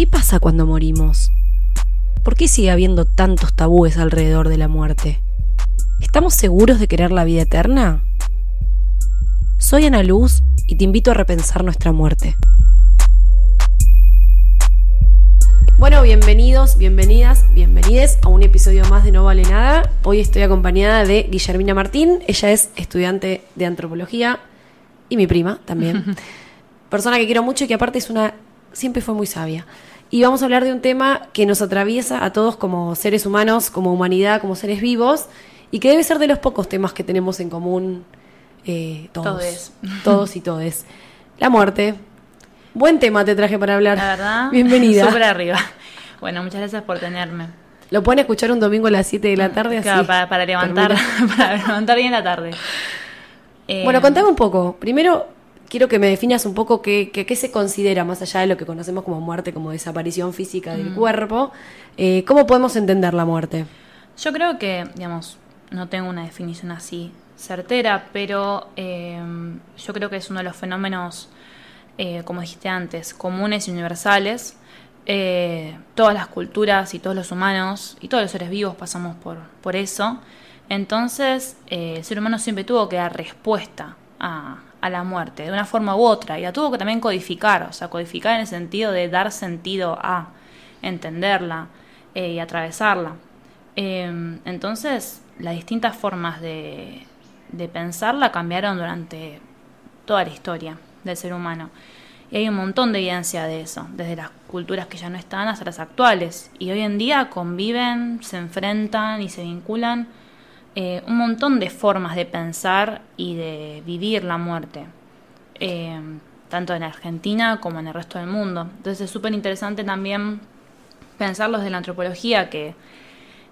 ¿Qué pasa cuando morimos? ¿Por qué sigue habiendo tantos tabúes alrededor de la muerte? ¿Estamos seguros de querer la vida eterna? Soy Ana Luz y te invito a repensar nuestra muerte. Bueno, bienvenidos, bienvenidas, bienvenides a un episodio más de No Vale Nada. Hoy estoy acompañada de Guillermina Martín. Ella es estudiante de antropología y mi prima también. Persona que quiero mucho y que aparte es una. Siempre fue muy sabia. Y vamos a hablar de un tema que nos atraviesa a todos como seres humanos, como humanidad, como seres vivos, y que debe ser de los pocos temas que tenemos en común eh, todos. Todes. Todos y todes. La muerte. Buen tema te traje para hablar. La verdad. Bienvenida. Súper arriba. Bueno, muchas gracias por tenerme. Lo pueden escuchar un domingo a las 7 de la tarde. Claro, así para, para levantar, para levantar bien la tarde. Eh, Bueno, contame un poco. Primero, quiero que me definas un poco qué, qué- qué se considera, más allá de lo que conocemos como muerte, como desaparición física Mm. del cuerpo. eh, ¿Cómo podemos entender la muerte? Yo creo que, digamos, no tengo una definición así certera, pero eh, yo creo que es uno de los fenómenos, eh, como dijiste antes, comunes y universales. Todas las culturas y todos los humanos y todos los seres vivos pasamos por, por eso. Entonces, el ser humano siempre tuvo que dar respuesta a, a la muerte, de una forma u otra, y la tuvo que también codificar, o sea, codificar en el sentido de dar sentido a, entenderla eh, y atravesarla. Eh, entonces, las distintas formas de, de pensarla cambiaron durante toda la historia del ser humano. Y hay un montón de evidencia de eso, desde las culturas que ya no están hasta las actuales. Y hoy en día conviven, se enfrentan y se vinculan eh, un montón de formas de pensar y de vivir la muerte, eh, tanto en Argentina como en el resto del mundo. Entonces es súper interesante también pensarlo desde la antropología, que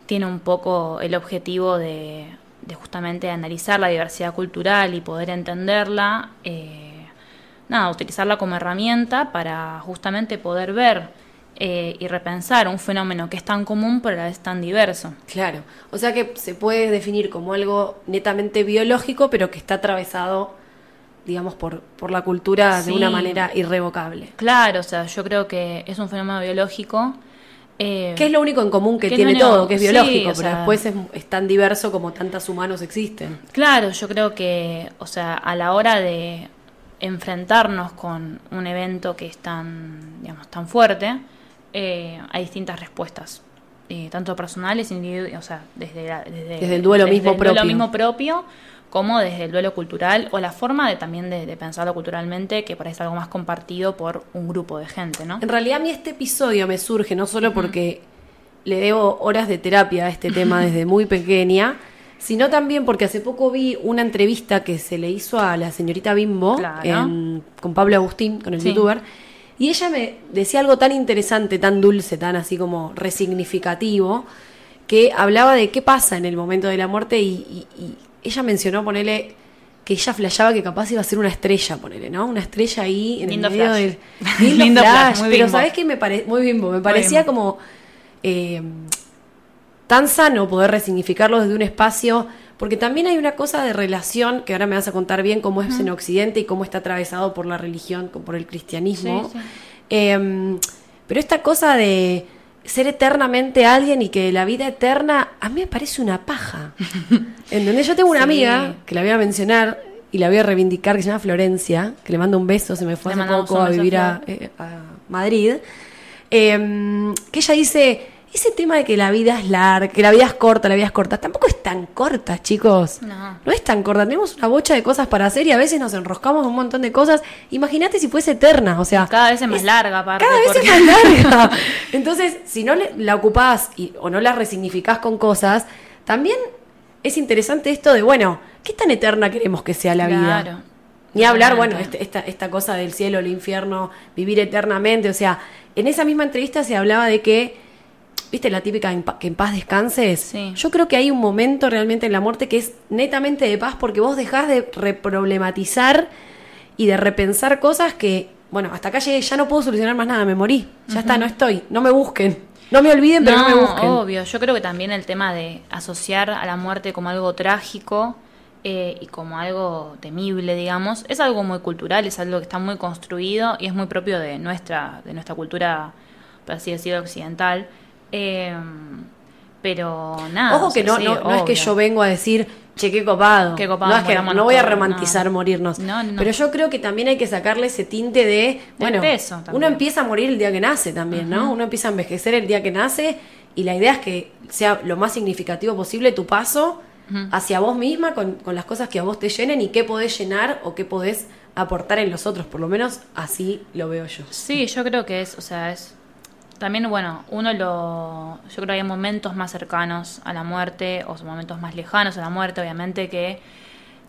tiene un poco el objetivo de, de justamente analizar la diversidad cultural y poder entenderla, eh, nada, utilizarla como herramienta para justamente poder ver eh, y repensar un fenómeno que es tan común pero a la vez tan diverso. Claro. O sea que se puede definir como algo netamente biológico, pero que está atravesado, digamos, por, por la cultura de Sí. una manera irrevocable. Claro, o sea, yo creo que es un fenómeno biológico. eh, Que es lo único en común que que tiene no, todo, que es sí, biológico, o pero sea- después es, es tan diverso como tantos humanos existen. Claro, yo creo que, o sea, a la hora de enfrentarnos con un evento que es tan, digamos, tan fuerte, eh, hay distintas respuestas, eh, tanto personales, o sea, desde, la- desde, Desde el duelo mismo el duelo propio. mismo propio, como desde el duelo cultural o la forma de también de, de pensarlo culturalmente, que parece algo más compartido por un grupo de gente, ¿no? En realidad a mí este episodio me surge no solo porque le debo horas de terapia a este tema desde muy pequeña, sino también porque hace poco vi una entrevista que se le hizo a la señorita Bimbo Claro. en- con Pablo Agustín, con el Sí. youtuber, y ella me decía algo tan interesante, tan dulce, tan así como resignificativo, que hablaba de qué pasa en el momento de la muerte y, y- y ella mencionó, ponele, que ella flasheaba que capaz iba a ser una estrella, ponele, ¿no? Una estrella ahí en Lindo el medio flash. del... Lindo, Lindo flash, flash, muy pero. ¿sabés qué me parece? Muy bimbo, me parecía como eh, tan sano poder resignificarlo desde un espacio, porque también hay una cosa de relación, que ahora me vas a contar bien cómo es en Occidente y cómo está atravesado por la religión, por el cristianismo. Sí, sí. Eh, pero esta cosa de ser eternamente alguien y que la vida eterna, a mí me parece una paja. ¿Entendés? Yo tengo una Sí. amiga, que la voy a mencionar y la voy a reivindicar, que se llama Florencia, que le mando un beso, se me fue Le hace poco a vivir a, eh, a Madrid. Eh, que ella dice, ese tema de que la vida es larga, que la vida es corta, la vida es corta, tampoco es tan corta, chicos. No. No es tan corta, tenemos una bocha de cosas para hacer y a veces nos enroscamos en un montón de cosas. Imagínate si fuese eterna, o sea, Cada vez es más larga, aparte. cada vez porque- es más larga. Entonces, si no le- la ocupás y- o no la resignificás con cosas, también es interesante esto de, bueno, ¿qué tan eterna queremos que sea la vida? Claro. Ni hablar, bueno, este- esta, esta cosa del cielo, el infierno, vivir eternamente. O sea, en esa misma entrevista se hablaba de que, ¿viste la típica que en paz descanses? Sí. Yo creo que hay un momento realmente en la muerte que es netamente de paz porque vos dejás de reproblematizar y de repensar cosas que, bueno, hasta acá llegué, ya no puedo solucionar más nada, me morí. Ya está, no estoy, no me busquen. No me olviden, pero no, me busquen. obvio. Yo creo que también el tema de asociar a la muerte como algo trágico eh, y como algo temible, digamos, es algo muy cultural, es algo que está muy construido y es muy propio de nuestra, de nuestra cultura por así decirlo, occidental. Eh, pero nada. Ojo o que sea, no, sí, no, no es que yo vengo a decir, che, qué copado. Qué copado, no es que no voy a romantizar no. morirnos. No, no. Pero yo creo que también hay que sacarle ese tinte de, bueno, peso uno empieza a morir el día que nace también, ¿no? Uno empieza a envejecer el día que nace y la idea es que sea lo más significativo posible tu paso hacia vos misma con, con las cosas que a vos te llenen y qué podés llenar o qué podés aportar en los otros. Por lo menos así lo veo yo. Sí, yo creo que es, o sea, es también bueno, uno lo yo creo que hay momentos más cercanos a la muerte o momentos más lejanos a la muerte, obviamente que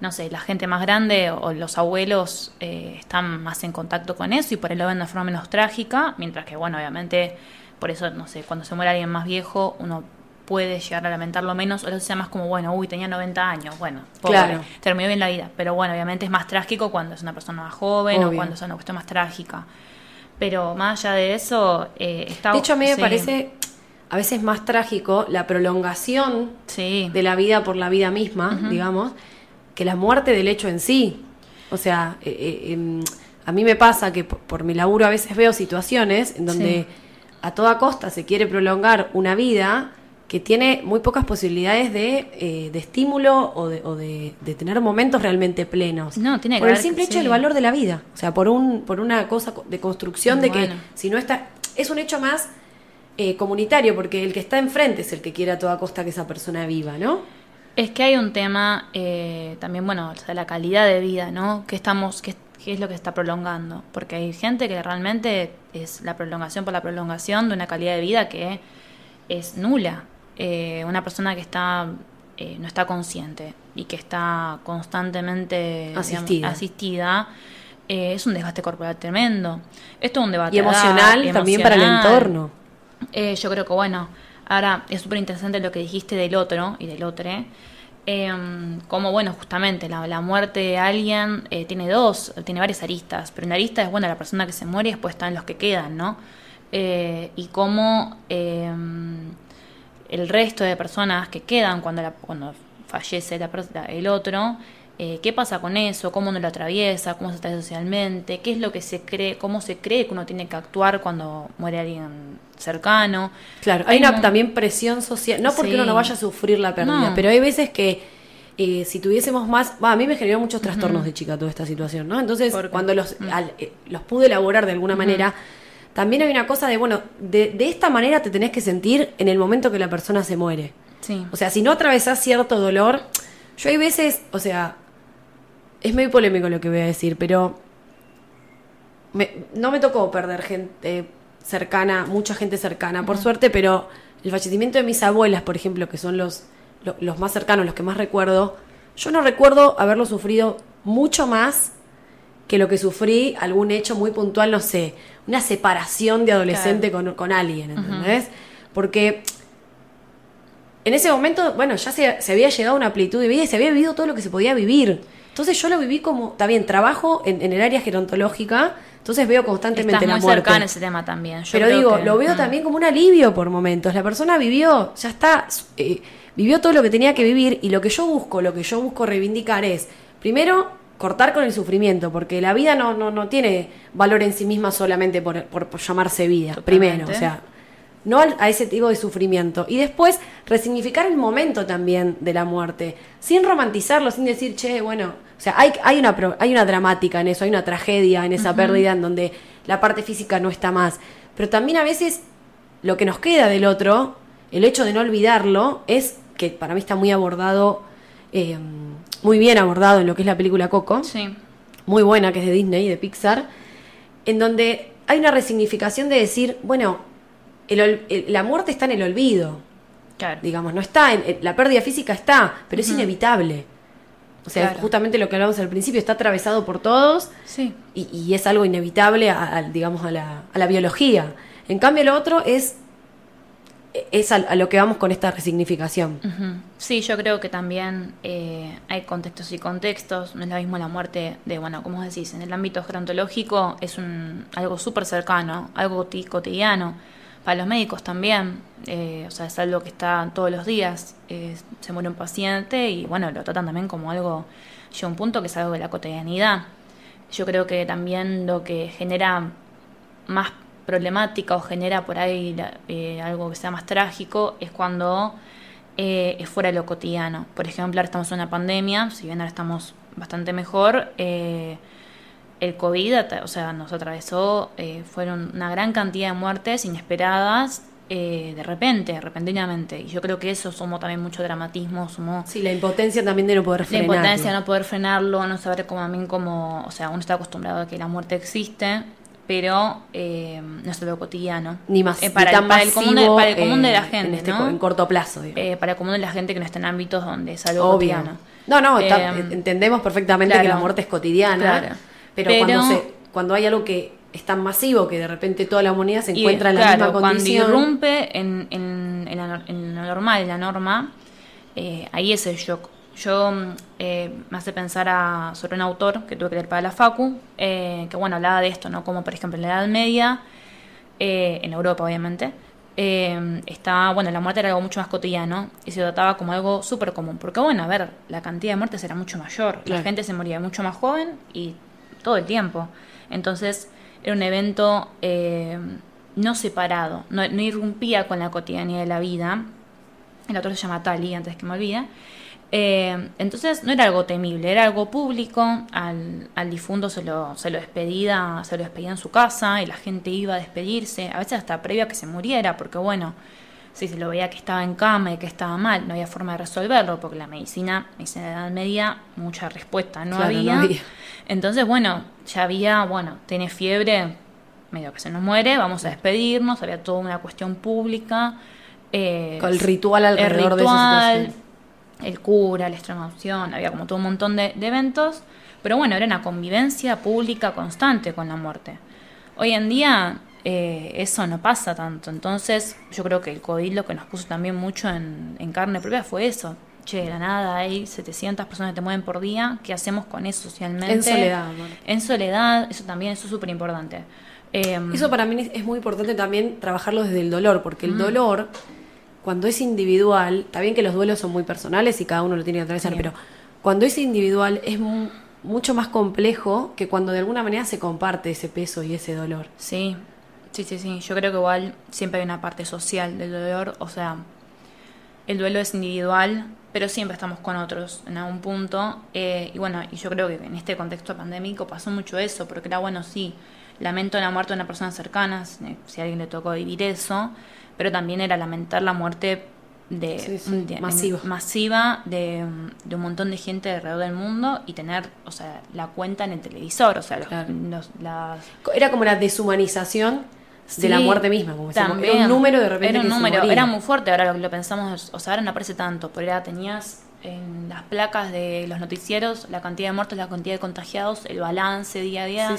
no sé, la gente más grande o los abuelos eh, están más en contacto con eso y por ahí lo ven de forma menos trágica, mientras que bueno, obviamente por eso no sé, cuando se muere alguien más viejo, uno puede llegar a lamentarlo menos o lo sea más como, bueno, uy, tenía 90 años, bueno, pobre, Claro. terminó bien la vida, pero bueno, obviamente es más trágico cuando es una persona más joven o cuando es una cuestión más trágica. Pero más allá de eso, eh, está... De hecho, a mí me sí, parece a veces más trágico la prolongación Sí, de la vida por la vida misma, digamos, que la muerte del hecho en sí. O sea, eh, eh, em, a mí me pasa que por, por mi laburo a veces veo situaciones en donde Sí. a toda costa se quiere prolongar una vida que tiene muy pocas posibilidades de, eh, de estímulo o, de, o de- de tener momentos realmente plenos. No, tiene que por el simple hecho sí. del valor de la vida. O sea, por, un, por una cosa co- de construcción de que si no está... Es un hecho más eh, comunitario, porque el que está enfrente es el que quiere a toda costa que esa persona viva, ¿no? es que hay un tema eh, también, bueno, o sea, la calidad de vida, ¿no? ¿Qué, estamos, qué, qué es lo que está prolongando? Porque hay gente que realmente es la prolongación por la prolongación de una calidad de vida que es nula. Eh, una persona que está eh, no está consciente y que está constantemente digamos, Asistida. eh, es un desgaste corporal tremendo. Esto es un debate Y emocional edad, también para el entorno. Eh, yo creo que bueno, ahora es súper interesante lo que dijiste del otro y del otro. Eh, como bueno, justamente la, la muerte de alguien eh, tiene dos, tiene varias aristas, pero una arista es bueno la persona que se muere y después están los que quedan, ¿no? Eh, y cómo eh, el resto de personas que quedan cuando, la- cuando fallece la la- el otro, eh, qué pasa con eso, cómo uno lo atraviesa, cómo se está socialmente, qué es lo que se cree, cómo se cree que uno tiene que actuar cuando muere alguien cercano. Claro, hay, una un- también presión social, no porque Sí. uno no vaya a sufrir la pérdida, No. pero hay veces que eh, si tuviésemos más, a mí me generó muchos trastornos de chica toda esta situación, ¿no? Entonces, cuando los, Mm. al- eh, los pude elaborar de alguna manera, también hay una cosa de, bueno, de, de esta manera te tenés que sentir en el momento que la persona se muere. Sí. O sea, si no atravesás cierto dolor, yo hay veces, o sea, es muy polémico lo que voy a decir, pero me- no me tocó perder gente cercana, mucha gente cercana, por suerte, pero el fallecimiento de mis abuelas, por ejemplo, que son los, lo- los más cercanos, los que más recuerdo, yo no recuerdo haberlo sufrido mucho más que lo que sufrí algún hecho muy puntual, no sé, una separación de adolescente con, con alguien, ¿entendés? Porque en ese momento, bueno, ya se, se había llegado a una plenitud de vida y se había vivido todo lo que se podía vivir. Entonces yo lo viví como, está bien, trabajo en, en el área gerontológica, entonces veo constantemente Estás la muy muerte. ese tema también. Yo Pero digo, que- lo veo también como un alivio por momentos. La persona vivió, ya está, eh, vivió todo lo que tenía que vivir y lo que yo busco, lo que yo busco reivindicar es, primero, cortar con el sufrimiento, porque la vida no, no, no tiene valor en sí misma solamente por, por- por llamarse vida, Totalmente. primero, o sea, no al- a ese tipo de sufrimiento. Y después, resignificar el momento también de la muerte, sin romantizarlo, sin decir, che, bueno, o sea, hay, hay, una, hay una dramática en eso, hay una tragedia en esa pérdida en donde la parte física no está más. Pero también a veces lo que nos queda del otro, el hecho de no olvidarlo, es que para mí está muy abordado, eh, muy bien abordado en lo que es la película Coco Sí. muy buena, que es de Disney, de Pixar, en donde hay una resignificación de decir, bueno, el la muerte está en el olvido, Claro. digamos, no está, en, en- la pérdida física está, pero es inevitable. O sea, Claro. justamente lo que hablamos al principio, está atravesado por todos Sí. y, y es algo inevitable, a, a, digamos, a la, a la biología. En cambio, lo otro es, es a, lo que vamos con esta resignificación. Sí, yo creo que también eh, hay contextos y contextos. No es lo mismo la muerte de, bueno, como decís, en el ámbito gerontológico es un, algo súper cercano, algo coti- cotidiano. Para los médicos también, eh, o sea, es algo que está todos los días. eh, se muere un paciente y, bueno, lo tratan también como algo, llega un punto que es algo de la cotidianidad. Yo creo que también lo que genera más problemática o genera por ahí eh, algo que sea más trágico es cuando eh, es fuera de lo cotidiano. Por ejemplo, ahora estamos en una pandemia, si bien ahora estamos bastante mejor, eh, el COVID, o sea, nos atravesó, fueron una gran cantidad de muertes inesperadas de repente, repentinamente. Y yo creo que eso sumó también mucho dramatismo, sumó... Sí, la impotencia también de no poder frenarlo. La impotencia de no poder frenarlo, no saber cómo también cómo, o sea, uno está acostumbrado a que la muerte existe pero eh, no es algo cotidiano. Ni más eh, para, para, el común de, para el común de la gente, en, este, ¿no? en corto plazo. Eh, para el común de la gente que no está en ámbitos donde es algo cotidiano. No, no, entendemos perfectamente que la muerte es cotidiana, pero, cuando, se, cuando hay algo que es tan masivo que de repente toda la humanidad se encuentra en la misma condición. Cuando irrumpe en, en, en, la, en normal, en la norma, ahí es el shock yo eh, me hace pensar a, sobre un autor que tuve que leer para la Facu, eh, que bueno, hablaba de esto, ¿no? Como por ejemplo en la Edad Media, eh, en Europa obviamente, está, bueno, la muerte era algo mucho más cotidiano y se trataba como algo súper común. Porque bueno, a ver, la cantidad de muertes era mucho mayor, la gente se moría mucho más joven y todo el tiempo. Entonces era un evento no separado, no, no irrumpía con la cotidianidad de la vida. El autor se llama Tali, antes que me olvide. Eh, entonces no era algo temible, era algo público, al, al difunto se lo, se lo despedía, se lo despedía en su casa y la gente iba a despedirse, a veces hasta previo a que se muriera, porque bueno, si se lo veía que estaba en cama y que estaba mal, no había forma de resolverlo, porque la medicina, medicina de edad media, mucha respuesta no, había. Entonces, bueno, ya había, bueno, tiene fiebre, medio que se nos muere, vamos a despedirnos, había toda una cuestión pública. Eh, Con el ritual alrededor de esa situación el cura, la extremaunción, había como todo un montón de, eventos, pero bueno, era una convivencia pública constante con la muerte. Hoy en día eh, eso no pasa tanto, entonces yo creo que el COVID lo que nos puso también mucho en, carne propia fue eso. Che, de la nada hay 700 personas que te mueven por día, ¿qué hacemos con eso socialmente? En soledad. En soledad, eso también, eso es súper importante. Eso para mí es muy importante también trabajarlo desde el dolor, porque el dolor cuando es individual, está bien que los duelos son muy personales y cada uno lo tiene que atravesar, pero cuando es individual es mucho más complejo que cuando de alguna manera se comparte ese peso y ese dolor. Sí, sí, sí, sí. Yo creo que igual siempre hay una parte social del dolor, o sea, el duelo es individual, pero siempre estamos con otros en algún punto. Eh, y bueno, y yo creo que en este contexto pandémico pasó mucho eso, porque era bueno, sí, lamento la muerte de una persona cercana, si a alguien le tocó vivir eso, pero también era lamentar la muerte de, masiva. de, un montón de gente alrededor del mundo y tener o sea la cuenta en el televisor o sea era como la deshumanización de la muerte misma como también, era un número de repente era un número era muy fuerte ahora lo lo pensamos o sea ahora no aparece tanto pero era tenías en las placas de los noticieros la cantidad de muertos la cantidad de contagiados el balance día a día.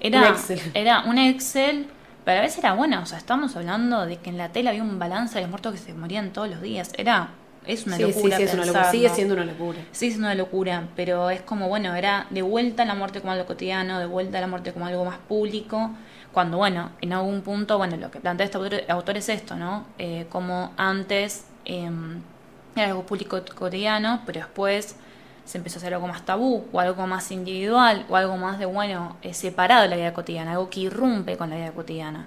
Era un Excel. era un Excel pero a veces era bueno, o sea, estamos hablando de que en la tele había un balance de los muertos que se morían todos los días. Era, es una locura. Sí, es una locura. Sigue siendo una locura. Sí, es una locura, pero es como, bueno, era de vuelta la muerte como algo cotidiano, de vuelta la muerte como algo más público. Cuando, bueno, en algún punto, bueno, lo que plantea este autor, es esto, ¿no? Eh, como antes eh, era algo público cotidiano, pero después se empezó a hacer algo más tabú o algo más individual o algo más de, bueno, eh, separado de la vida cotidiana, algo que irrumpe con la vida cotidiana.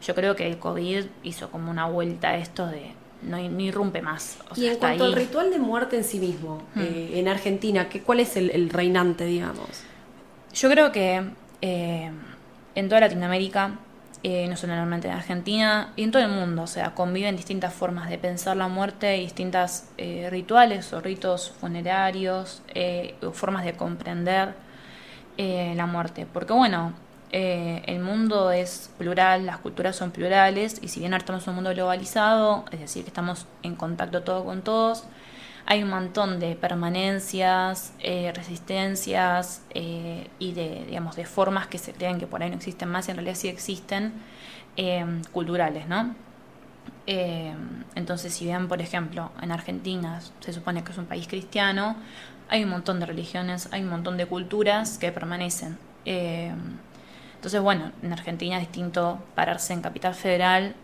Yo creo que el COVID hizo como una vuelta a esto de no, irrumpe más. y en cuanto al ritual de muerte en sí mismo, hmm. eh, en Argentina, ¿qué, ¿cuál es el, reinante, digamos? Yo creo que eh, en toda Latinoamérica eh, no solamente en Argentina y en todo el mundo, o sea, conviven distintas formas de pensar la muerte, distintas eh, rituales o ritos funerarios, eh, formas de comprender la muerte. Porque bueno, el mundo es plural, las culturas son plurales, y si bien ahora estamos en un mundo globalizado, es decir, que estamos en contacto todo con todos, hay un montón de permanencias, eh, resistencias eh, y de, digamos, de formas que se creen que por ahí no existen más y en realidad sí existen, eh, culturales, ¿no? entonces, si bien, por ejemplo, en Argentina se supone que es un país cristiano, hay un montón de religiones, hay un montón de culturas que permanecen. entonces, bueno, en Argentina es distinto pararse en Capital Federal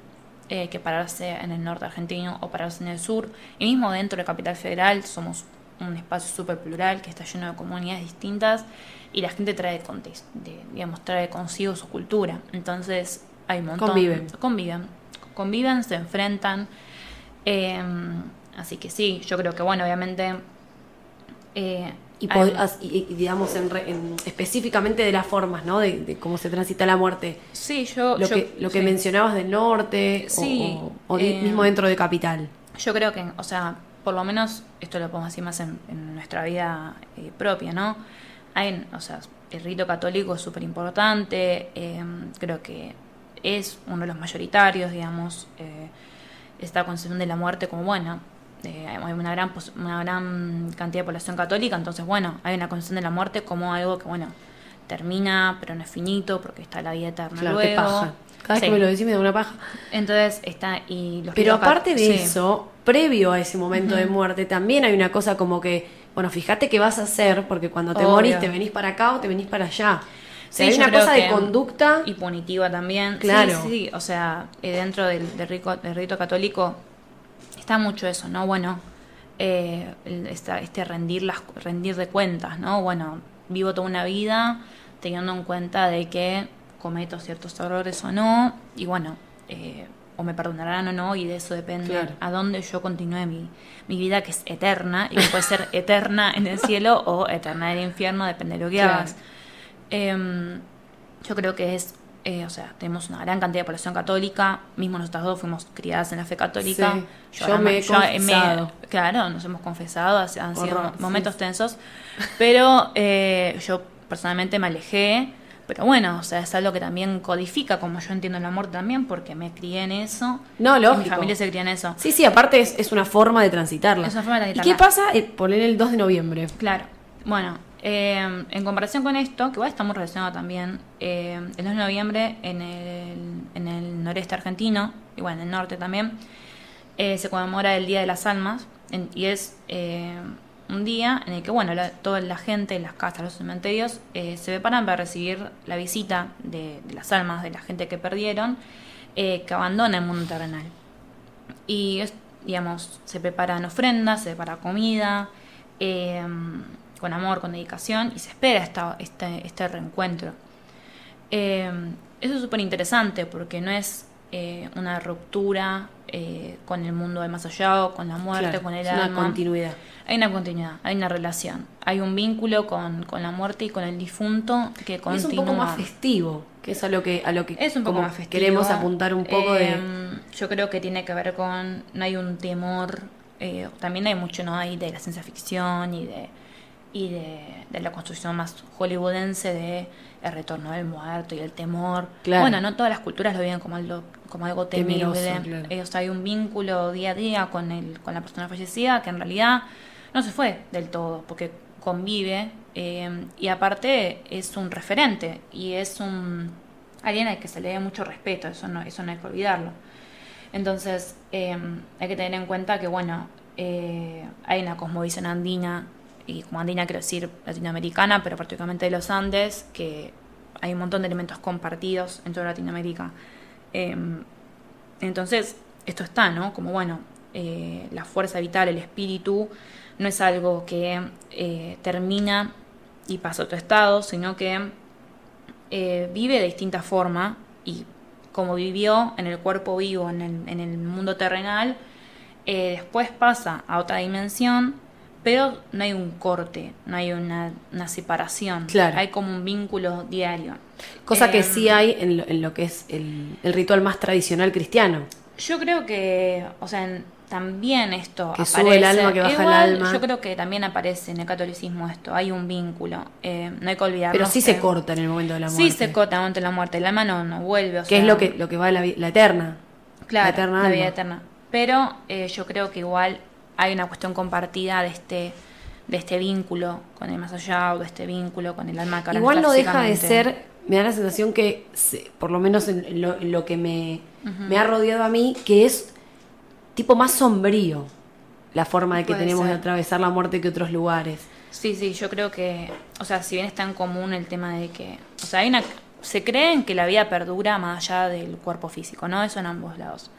eh, que pararse en el norte argentino o pararse en el sur. Y mismo dentro de Capital Federal somos un espacio súper plural que está lleno de comunidades distintas y la gente trae, de, digamos, trae consigo su cultura. Entonces, hay un montón. Conviven. Conviven. Conviven, se enfrentan. Eh, así que sí, yo creo que, bueno, obviamente. eh, Y, digamos, en en- específicamente de las formas, ¿no? De, de cómo se transita la muerte. sí, yo. Lo, yo- que, lo que mencionabas del norte, Sí, o, eh, mismo dentro de Capital. Yo creo que, o sea, por lo menos esto lo podemos decir más en, en nuestra vida eh, propia, ¿no? Hay, o sea, el rito católico es súper importante, eh, creo que es uno de los mayoritarios, digamos, eh, esta concepción de la muerte como, bueno, eh, hay una gran, una gran cantidad de población católica, entonces, bueno, hay una concepción de la muerte como algo que, bueno, termina, pero no es finito, porque está la vida eterna Claro, luego. qué paja. Cada vez que me lo decís me da una paja. Entonces está y los Pero aparte de sí. eso, previo a ese momento de muerte, también hay una cosa como que, bueno, fíjate qué vas a hacer, porque cuando te Obvio. morís te venís para acá o te venís para allá. O sea, Sí, hay una cosa de conducta. y punitiva también. Claro. Sí, sí, sí. o sea, eh, dentro del, del, rico- del rito católico está mucho eso, ¿no? Bueno, eh, esta- este rendir las rendir de cuentas, ¿no? Bueno, vivo toda una vida teniendo en cuenta de que cometo ciertos errores o no, y bueno, eh, o me perdonarán o no, y de eso depende Claro. a dónde yo continúe mi, mi vida, que es eterna, y que puede ser eterna en el cielo o eterna en el infierno, depende de lo que Claro. hagas. Em, yo creo que es, eh, o sea, tenemos una gran cantidad de población católica, mismo nosotras dos fuimos criadas en la fe católica. Sí, yo me he confesado. claro, nos hemos confesado, ha- han sido momentos sí. tensos, pero eh, yo personalmente me alejé. Pero bueno, o sea, es algo que también codifica como yo entiendo el amor también, porque me crié en eso. No, y lógico. Mi familia se cría en eso. Sí, sí, aparte es, es una forma de transitarla. Es una forma de ¿Y transitarla. qué pasa? Eh, poner el 2 de noviembre. Claro. Bueno, eh, en comparación con esto, que igual está muy relacionado también, eh, el 2 de noviembre en el, en el noreste argentino, y bueno, en el norte también, eh, se conmemora el Día de las Almas, en- y es eh, un día en el que, bueno, la- toda la gente, las casas, los cementerios, eh, se preparan para recibir la visita de, de las almas de la gente que perdieron, eh, que abandona el mundo terrenal. Y, es, digamos, se preparan ofrendas, se prepara comida, eh, con amor, con dedicación, y se espera esta, este, este reencuentro. Eh, eso es súper interesante porque no es eh, una ruptura eh, con el mundo del más allá o con la muerte, Claro, con el es una alma. continuidad. Hay una continuidad, hay una relación, hay un vínculo con, con la muerte y con el difunto que Y continúa. es un poco más festivo, que es a lo que, a lo que Es un poco como más festivo. queremos apuntar un poco de... Eh, Yo creo que tiene que ver con. No hay un temor. eh, también hay mucho, ¿no? Hay de la ciencia ficción y de. Y de, de la construcción más hollywoodense de el retorno del muerto y el temor. Claro. Bueno, no todas las culturas lo viven como algo, como algo temible. Temeroso, claro. O sea, hay un vínculo día a día con, el, con la persona fallecida que en realidad no se fue del todo, porque convive eh, y aparte es un referente y es un alguien al que se le dé mucho respeto, eso no, eso no hay que olvidarlo. Entonces, eh, hay que tener en cuenta que, bueno, eh, hay una cosmovisión andina, y como andina quiero decir latinoamericana, pero particularmente de los Andes, que hay un montón de elementos compartidos en toda Latinoamérica. Eh, entonces, esto está, ¿no? Como, bueno, eh, la fuerza vital, el espíritu, no es algo que eh, termina y pasa a otro estado, sino que eh, vive de distinta forma y como vivió en el cuerpo vivo, en el, mundo terrenal, después pasa a otra dimensión, pero no hay un corte, no hay una, una separación, Claro. hay como un vínculo diario. Cosa que Eh, sí hay en lo, en lo que es el, el ritual más tradicional cristiano. Yo creo que, o sea, en- también esto Que aparece. sube el alma, que baja el Igual, alma. Yo creo que también aparece en el catolicismo esto, hay un vínculo. Eh, no hay que olvidarnos. Pero sí que- se corta en el momento de la muerte. Sí se corta en el momento de la muerte, el alma no, no vuelve. O Que sea, es lo que, lo que va a la, la eterna. Claro, la eterna la vida eterna. Pero eh, yo creo que igual hay una cuestión compartida de este de este vínculo con el más allá o de este vínculo con el alma ahora Igual no deja de ser, me da la sensación que, por lo menos en, en lo, en lo que me, me ha rodeado a mí, que es tipo más sombrío la forma de que Puede tenemos de atravesar la muerte que otros lugares. Sí, sí, yo creo que, o sea, si bien está en común el tema de que, o sea, hay una, se creen que la vida perdura más allá del cuerpo físico, ¿no? Eso en ambos lados.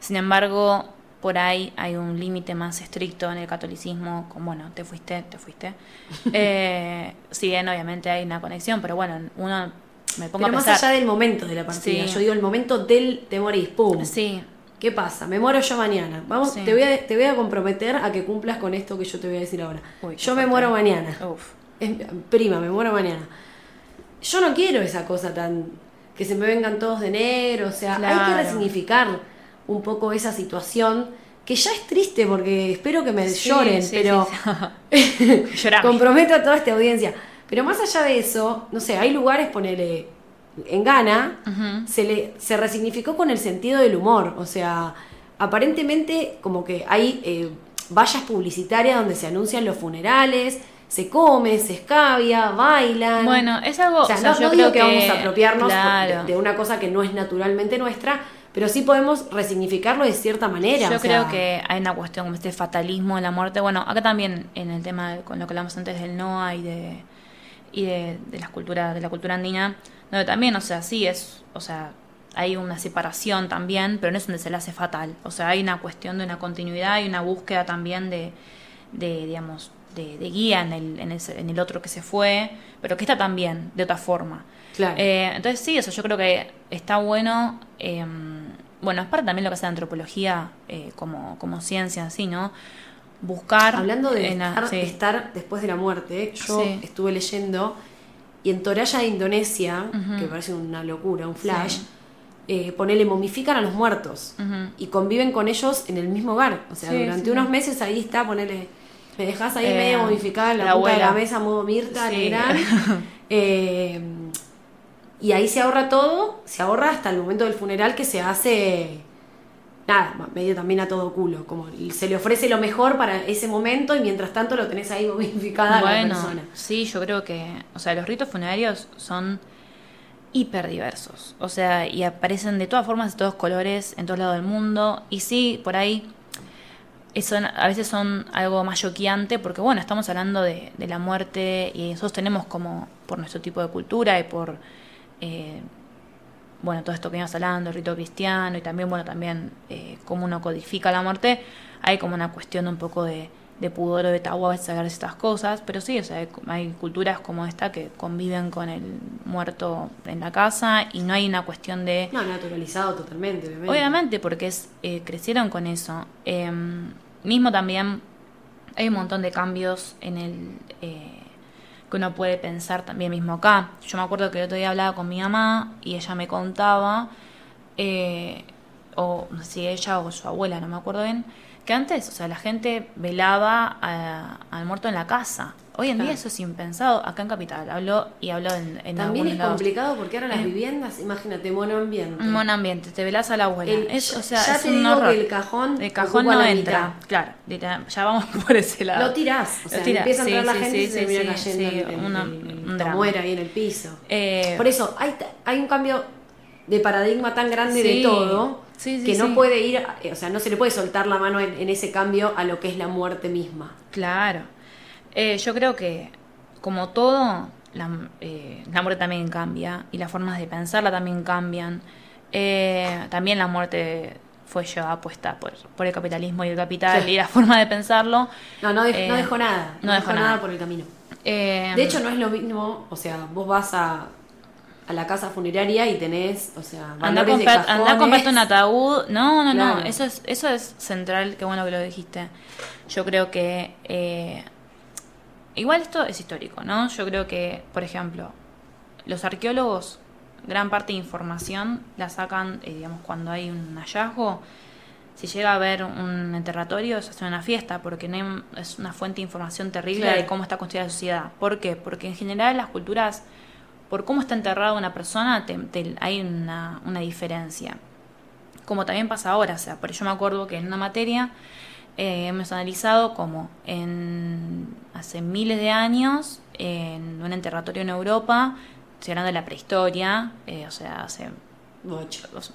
Sin embargo, por ahí hay un límite más estricto en el catolicismo, con, bueno, te fuiste, te fuiste. Eh, si bien obviamente hay una conexión, pero bueno, uno me pongo Pero a más pensar. allá del momento de la partida, Sí. yo digo el momento del te morís, pum. Sí, ¿Qué pasa? Me muero yo mañana. Vamos, Sí. te, voy a, te voy a comprometer a que cumplas con esto que yo te voy a decir ahora. Uy, yo me muero mañana. Uf. Es- prima, me muero mañana. Yo no quiero esa cosa tan. que se me vengan todos de negro. O sea, hay que resignificar un poco esa situación. Que ya es triste porque espero que me Sí, lloren, sí, pero. sí, comprometo a toda esta audiencia. Pero más allá de eso, no sé, hay lugares, ponele. En Ghana, se, le, se resignificó con el sentido del humor. O sea, aparentemente como que hay eh, vallas publicitarias donde se anuncian los funerales, se come, se escabia, bailan. Bueno, es algo. o sea, o sea, no, yo no creo digo que, vamos a apropiarnos Claro. de, de una cosa que no es naturalmente nuestra, pero sí podemos resignificarlo de cierta manera. Yo o sea, creo que hay una cuestión como este fatalismo de la muerte. Bueno, acá también en el tema de- con lo que hablamos antes del Noah y de y de, de las culturas de la cultura andina, donde también, o sea, sí es, o sea, hay una separación también, pero no es donde se le hace fatal. O sea, hay una cuestión de una continuidad y una búsqueda también de, de digamos, de, de guía en el, en, ese- en el otro que se fue, pero que está también de otra forma. Claro. Eh, entonces sí, eso yo creo que está bueno. eh, bueno, es parte también lo que hace la antropología eh, como, como ciencia en sí, ¿no? Buscar. Hablando de la- estar, sí. estar después de la muerte, yo Sí. estuve leyendo y en Toraya de Indonesia, Ujú. que parece una locura, un flash, Sí. eh, ponele, momifican a los muertos y conviven con ellos en el mismo hogar. O sea, durante unos meses ahí está, ponele, me dejas ahí Eh, medio momificada en la, la punta de la mesa, modo Mirta, Sí. Y ahí se ahorra todo, se ahorra hasta el momento del funeral que se hace, nada, medio también a todo culo, como se le ofrece lo mejor para ese momento y mientras tanto lo tenés ahí momificada a la Bueno, persona. sí, yo creo que, o sea, los ritos funerarios son hiper diversos, o sea, y aparecen de todas formas, de todos colores, en todos lados del mundo, y sí, por ahí, eso a veces son algo más choqueante, porque bueno, estamos hablando de, de la muerte, y nosotros tenemos como, por nuestro tipo de cultura y por, eh, bueno, todo esto que íbamos hablando, el rito cristiano, y también, bueno, también eh, cómo uno codifica la muerte, hay como una cuestión un poco de, de pudor o de tabú a de estas cosas, pero sí, o sea, hay, hay culturas como esta que conviven con el muerto en la casa y no hay una cuestión de... No, naturalizado totalmente, obviamente. Obviamente, porque es, eh, crecieron con eso. Eh, mismo también hay un montón de cambios en el que uno puede pensar también mismo acá. Yo me acuerdo que el otro día hablaba con mi mamá y ella me contaba, eh, o si ella o su abuela, no me acuerdo bien, que antes, o sea, la gente velaba a- al muerto en la casa. Hoy en día eso es impensado. Acá en Capital habló y habló en, en También es lados. complicado porque ahora las Eh. viviendas, imagínate, monoambiente. Un buen ambiente, te velás a la abuela. El- es, o sea, ya es te un digo horror. que el cajón El cajón no entra. mitad. Claro, ya vamos por ese lado. Lo tirás, o sea, Lo tirás, empieza a entrar sí, la gente sí, y se sí, termina cayendo el- una- un drama. muere ahí en el piso. Eh, Por eso, hay, hay un cambio de paradigma tan grande de todo Sí, sí, que no sí. puede ir, a- o sea, no se le puede soltar la mano en, en ese cambio a lo que es la muerte misma. Claro. Eh, yo creo que, como todo, la, eh, la muerte también cambia y las formas de pensarla también cambian. Eh, también la muerte fue llevada puesta por, por el capitalismo y el capital y la forma de pensarlo. No, no, dej- Eh, no dejó nada. no dejó nada nada. por el camino. Eh, De hecho, no es lo mismo, o sea, vos vas a, a la casa funeraria y tenés, o sea, Anda a, comprarte un ataúd. No, no, no. Eso es, eso es central. Qué bueno que lo dijiste. Yo creo que. eh, igual esto es histórico, ¿no? Yo creo que, por ejemplo, los arqueólogos, gran parte de información la sacan, eh, digamos, cuando hay un hallazgo. Si llega a haber un enterratorio, se hace una fiesta, porque no hay- es una fuente de información terrible Claro. de cómo está construida la sociedad. ¿Por qué? Porque en general las culturas por cómo está enterrada una persona te- te- hay una, una diferencia. Como también pasa ahora, o sea, por yo me acuerdo que en una materia eh, hemos analizado como en hace miles de años, en un enterratorio en Europa, estoy hablando de la prehistoria, eh, o sea, hace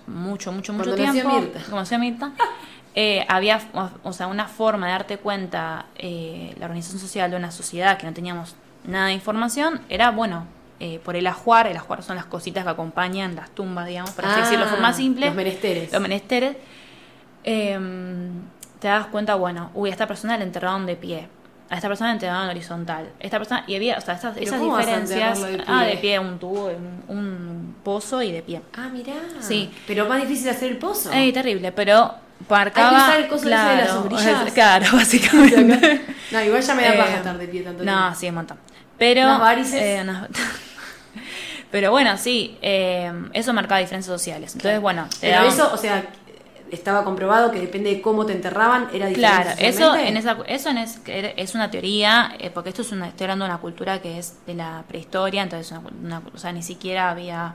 mucho, mucho, mucho tiempo. Mirta. Como decía Mirta. eh, había, o sea, una forma de darte cuenta, eh, la organización social de una sociedad que no teníamos nada de información, era, bueno, eh, por el ajuar, el ajuar son las cositas que acompañan las tumbas, digamos, para Ah, decirlo de forma simple. Los menesteres. Los menesteres. eh, te das cuenta, bueno, uy, a esta persona la enterraron de pie. a esta persona enterraban en horizontal. Esta persona, y había, o sea, estas, ¿Pero esas diferencias. de ah, de pie, un tubo, un, un pozo y de pie. Ah, mirá. Sí. Pero más difícil hacer el pozo. Ey, terrible, pero marcaba. Hay que usar el coso ese de las claro, sombrillas. Claro, básicamente. no, igual ya me da Eh, paja estar de pie tanto No, tiempo. sí, un montón. Pero. Unas varices. eh, pero bueno, sí, eh, eso marcaba diferencias sociales. Entonces, bueno, te Pero daban- eso, o sea, estaba comprobado que depende de cómo te enterraban, era diferente. Claro, eso en esa eso en es, es una teoría, eh, porque esto es una, estoy hablando de una cultura que es de la prehistoria, entonces una, una- o sea, ni siquiera había,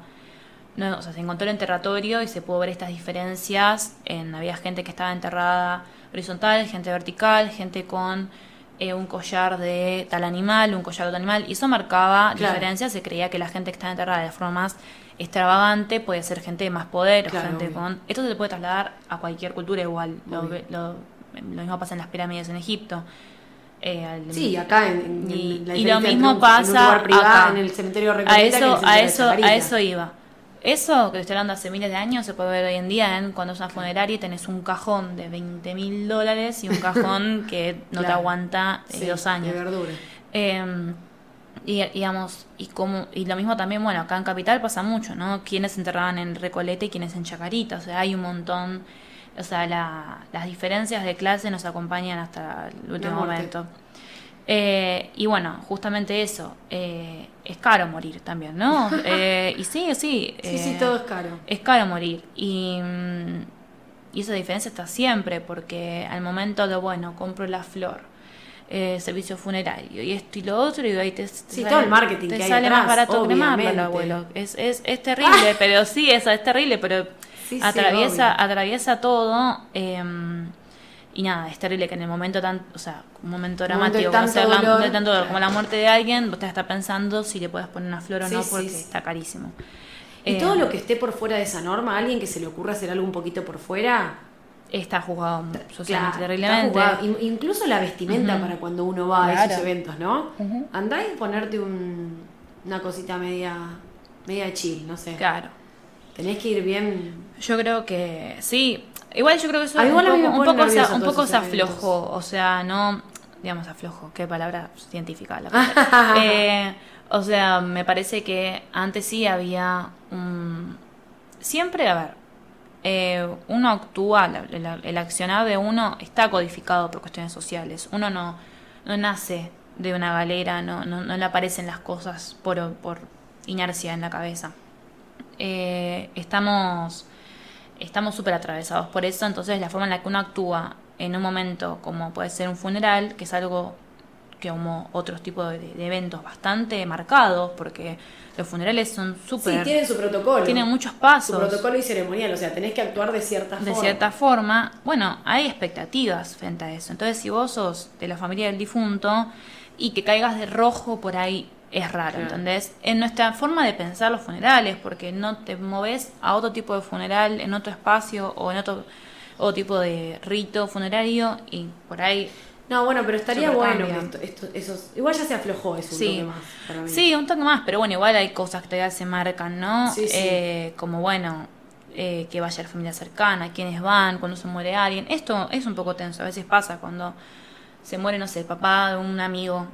no, o sea, se encontró el enterratorio y se pudo ver estas diferencias, en, había gente que estaba enterrada horizontal, gente vertical, gente con eh, un collar de tal animal, un collar de otro animal, y eso marcaba Claro. diferencias, se creía que la gente que estaba enterrada de la forma más extravagante puede ser gente de más poder, Claro, gente obvio. con... Esto se puede trasladar a cualquier cultura igual, lo, lo, lo mismo pasa en las pirámides en Egipto. Eh, al- Sí, acá en, en- y, en la y lo mismo un- pasa en un lugar privado, acá. en el cementerio a Recoleta, eso a eso a eso iba eso que estoy hablando hace miles de años se puede ver hoy en día en cuando es una funeraria y tenés un cajón de 20 mil dólares y un cajón que no te aguanta eh, Sí, dos años De verdura. eh, y digamos, y como, y lo mismo también, bueno, acá en Capital pasa mucho, ¿no? Quienes se enterraban en Recoleta y quienes en Chacarita, o sea, hay un montón, o sea, la- las diferencias de clase nos acompañan hasta el último momento. Eh, y bueno, justamente eso, eh, es caro morir también, ¿no? Eh, y sí, sí. Sí, sí, eh, todo es caro. es caro morir. Y, mm, y esa diferencia está siempre, porque al momento de, bueno, compro la flor, eh, servicio funerario y esto y lo otro, y ahí te, te Sí, todo el marketing te que hay sale atrás, más barato cremarlo abuelo. Es, es, es terrible, pero sí, es, es terrible, pero sí, atraviesa, obvio. atraviesa todo. Eh, y nada, es terrible que en el momento tan, o sea, un momento Un momento de dramático como, tanto la- dolor, de tanto dolor, como la claro. muerte de alguien, vos te estás pensando si le puedes poner una flor o Sí, no porque sí. está carísimo. Y Eh, todo lo que esté por fuera de esa norma, alguien que se le ocurra hacer algo un poquito por fuera, está juzgado socialmente Claro, terriblemente. está jugado. In- Incluso la vestimenta para cuando uno va a esos eventos, ¿no? Ujú. Andá y ponerte un, una cosita media, media chill, no sé. Claro. Tenés que ir bien. Yo creo que sí. Igual yo creo que eso A mí un igual mí poco, un poco, se, un poco se aflojó. O sea, no. Digamos, aflojo. Qué palabra científica. La palabra. Eh, o sea, me parece que antes sí había un. Siempre, a ver. eh, uno actúa, la- la- el accionar de uno está codificado por cuestiones sociales. Uno no, no nace de una galera, no, no, no le aparecen las cosas por, por inercia en la cabeza. Eh, estamos estamos súper atravesados por eso, entonces la forma en la que uno actúa en un momento como puede ser un funeral, que es algo que como otros tipos de, de eventos bastante marcados, porque los funerales son súper... Sí, tienen su protocolo. tienen muchos su pasos protocolo y ceremonial, o sea, tenés que actuar de cierta de forma. cierta forma, bueno, hay expectativas frente a eso. Entonces, si vos sos de la familia del difunto y que caigas de rojo por ahí, es raro, Claro. ¿entendés? En nuestra forma de pensar los funerales, porque no te moves a otro tipo de funeral, en otro espacio o en otro, otro tipo de rito funerario y por ahí... No, bueno, pero estaría bueno cambia. que esto, esto- esos. Igual ya se aflojó eso un Sí. toque más para mí. Sí, un toque más, pero bueno, igual hay cosas que todavía se marcan, ¿no? Sí, sí. Eh, como bueno, eh, que vaya la familia cercana, quiénes van, cuando se muere alguien. Esto es un poco tenso, a veces pasa cuando se muere, no sé, el papá de un amigo.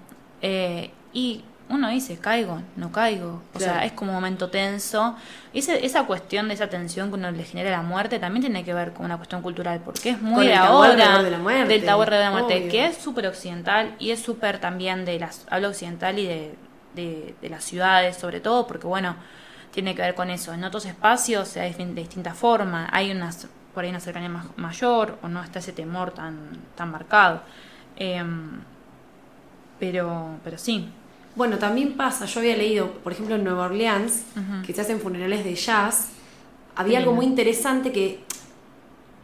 eh, y uno dice, caigo, no caigo. O Claro. sea, es como un momento tenso. Y ese- esa cuestión de esa tensión que uno le genera la muerte también tiene que ver con una cuestión cultural, porque es muy de ahora de la muerte, del tabú de la muerte, obvio. que es súper occidental y es súper también de las hablo occidental y de, de, de las ciudades sobre todo porque bueno tiene que ver con eso en otros espacios da de distinta forma hay unas por ahí una cercanía más, mayor o no está ese temor tan tan marcado Em, pero pero sí Bueno, también pasa, yo había leído, por ejemplo, en Nueva Orleans, que se hacen funerales de jazz, había algo muy interesante que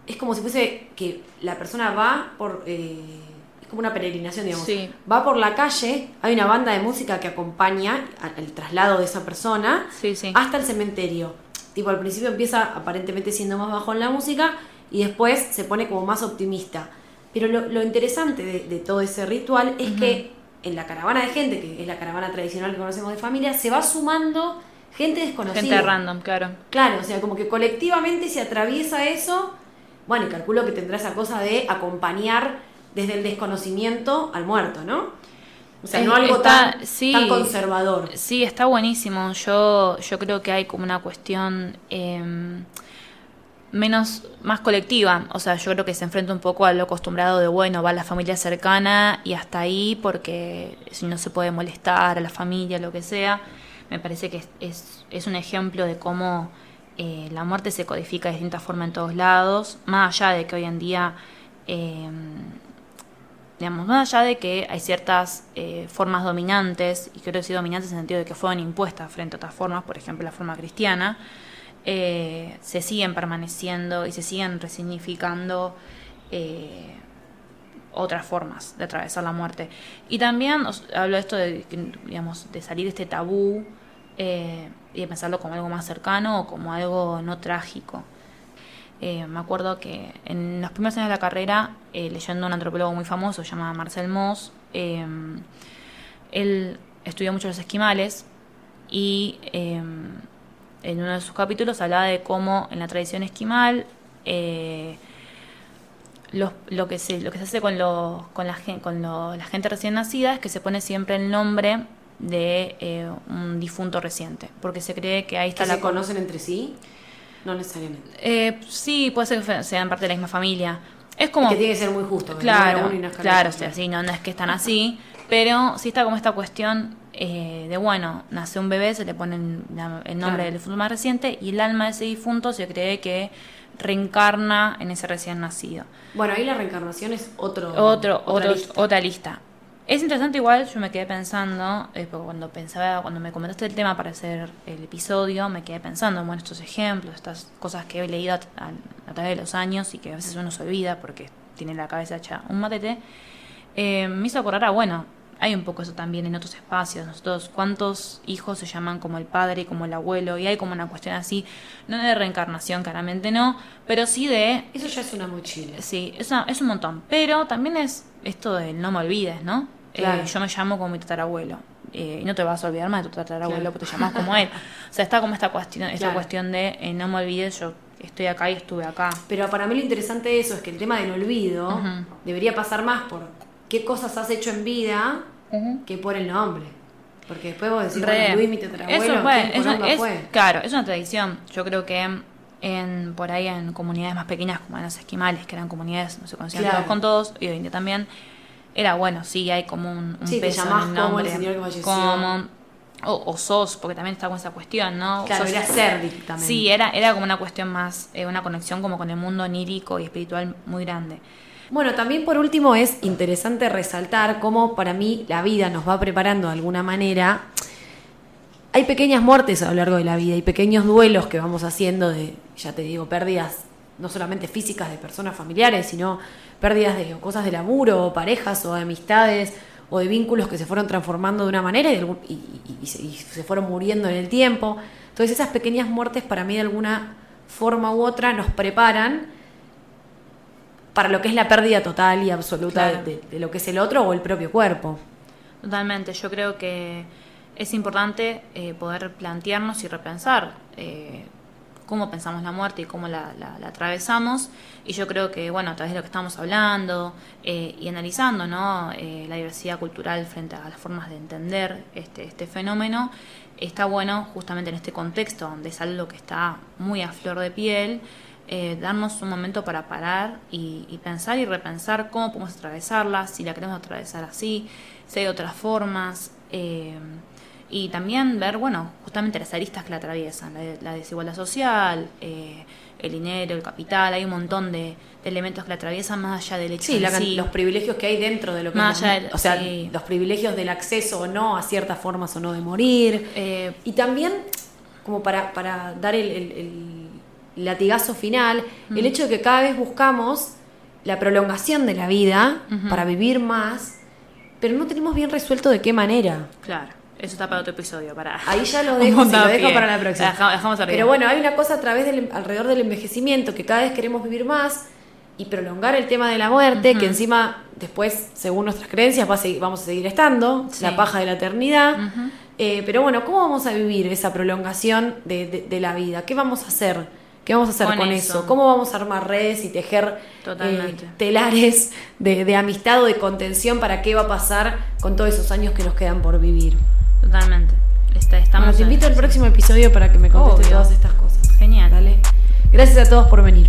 es como si fuese que la persona va por... eh, es como una peregrinación, digamos. Sí. Va por la calle, hay una banda de música que acompaña a- el traslado de esa persona sí sí hasta el cementerio. Tipo, al principio empieza aparentemente siendo más bajo en la música y después se pone como más optimista. Pero lo, lo interesante de, de todo ese ritual es que en la caravana de gente, que es la caravana tradicional que conocemos de familia, se va sumando gente desconocida. gente random claro Claro, o sea, como que colectivamente se atraviesa eso. Bueno, y calculo que tendrá esa cosa de acompañar desde el desconocimiento al muerto, ¿no? O sea, Es- no algo está- tan, sí. tan conservador. Sí, está buenísimo. Yo, yo creo que hay como una cuestión em, menos, más colectiva. O sea, yo creo que se enfrenta un poco a lo acostumbrado de, bueno, va la familia cercana y hasta ahí porque si no se puede molestar a la familia, lo que sea. Me parece que es, es, un ejemplo de cómo eh, la muerte se codifica de distintas formas en todos lados, más allá de que hoy en día... em, digamos, más allá de que hay ciertas eh, formas dominantes, y quiero decir dominantes en el sentido de que fueron impuestas frente a otras formas, por ejemplo la forma cristiana, eh, se siguen permaneciendo y se siguen resignificando eh, otras formas de atravesar la muerte. Y también os- hablo de esto de, digamos, de salir de este tabú eh, y de pensarlo como algo más cercano o como algo no trágico. Me acuerdo que en los primeros años de la carrera, leyendo a un antropólogo muy famoso, llamado Marcel eh, él estudió mucho los esquimales y en uno de sus capítulos hablaba de cómo en la tradición esquimal eh, los- lo, que se, lo que se hace con, los- con, la, con lo- la gente recién nacida es que se pone siempre el nombre de eh, un difunto reciente, porque se cree que ahí está ¿Que la se conocen entre sí? No necesariamente. eh, sí, puede ser que sean parte de la misma familia. Es como. que tiene que ser muy justo. Claro, claro, o sea, sí, no, no es que están así, pero sí está como esta cuestión eh, de, bueno, nace un bebé, se le pone el, la- el nombre Claro. del difunto más reciente y el alma de ese difunto se cree que reencarna en ese recién nacido. Bueno, ahí la reencarnación es otro. Otro, otra otro, lista. otra lista. Es interesante igual, yo me quedé pensando, eh, cuando pensaba, cuando me comentaste el tema para hacer el episodio, me quedé pensando, bueno, estos ejemplos, estas cosas que he leído a, a- a través de los años y que a veces uno se olvida porque tiene la cabeza hecha un matete, eh, me hizo acordar a, bueno, hay un poco eso también en otros espacios, nosotros, cuántos hijos se llaman como el padre como el abuelo, y hay como una cuestión así, no de reencarnación, claramente no, pero sí de Eso ya es una mochila. Sí, es, una- es un montón. Pero también es esto del no me olvides, ¿no? Eh, Claro. yo me llamo como mi tatarabuelo. eh, y no te vas a olvidar más de tu tatarabuelo Claro. porque te llamas como él. O sea, está como esta cuestión, esta Claro. cuestión de eh, no me olvides, yo estoy acá y estuve acá. Pero para mí lo interesante de eso es que el tema del olvido debería pasar más por qué cosas has hecho en vida que por el nombre. Porque después vos decís, bueno, Luis, mi tetarabuelo, Eso, bueno, ¿quién eso poronga es- fue? Claro, es una tradición. Yo creo que en por ahí en comunidades más pequeñas como en los esquimales, que eran comunidades, no se conocían Claro. todos con todos, y hoy en día también, era bueno, sí, hay como un, un Sí, te peso en como el señor que falleció. Como- o, o sos, porque también está con esa cuestión, ¿no? Claro, Sos- era ser directamente. Sí, era, era como una cuestión más, eh, una conexión como con el mundo onírico y espiritual muy grande. Bueno, también por último es interesante resaltar cómo para mí la vida nos va preparando de alguna manera. Hay pequeñas muertes a lo largo de la vida y pequeños duelos que vamos haciendo de, ya te digo, pérdidas no solamente físicas de personas familiares, sino pérdidas de cosas de laburo, o parejas o de amistades o de vínculos que se fueron transformando de una manera y, y- y- y se fueron muriendo en el tiempo. Entonces esas pequeñas muertes para mí de alguna forma u otra nos preparan para lo que es la pérdida total y absoluta Claro. de, de lo que es el otro o el propio cuerpo. Totalmente, yo creo que es importante eh, poder plantearnos y repensar eh, cómo pensamos la muerte y cómo la, la- la atravesamos. Y yo creo que, bueno, a través de lo que estamos hablando eh, y analizando ¿no? Eh, la diversidad cultural frente a las formas de entender este, este fenómeno, está bueno justamente en este contexto donde es algo que está muy a flor de piel, eh, darnos un momento para parar y, y pensar y repensar cómo podemos atravesarla, si la queremos atravesar así, si hay otras formas. eh, y también ver, bueno, justamente las aristas que la atraviesan, la, la desigualdad social, eh, el dinero, el capital, hay un montón de, de elementos que la atraviesan más allá del hecho Sí, la los privilegios que hay dentro de lo que Más es allá del- o sea, sí. los privilegios del acceso o no a ciertas formas o no de morir. Eh, Y también, como para, para dar el, el- el latigazo final, Mm. el hecho de que cada vez buscamos la prolongación de la vida para vivir más, pero no tenemos bien resuelto de qué manera. claro, eso está para otro episodio, para Ahí ya lo dejo, lo dejo para la próxima. Dejamos. Pero bueno, hay una cosa a través del alrededor del envejecimiento que cada vez queremos vivir más y prolongar el tema de la muerte, que encima después, según nuestras creencias, va a seguir- vamos a seguir estando, Sí. la paja de la eternidad. Eh, pero bueno, ¿cómo vamos a vivir esa prolongación de, de- de la vida? ¿Qué vamos a hacer ¿Qué vamos a hacer con, Con eso? eso. ¿Cómo vamos a armar redes y tejer eh, telares de, de amistad o de contención para qué va a pasar con todos esos años que nos quedan por vivir? Totalmente. Está- estamos Bueno, te invito al próximo episodio para que me contestes Obvio. todas estas cosas. Genial. Dale. Gracias a todos por venir.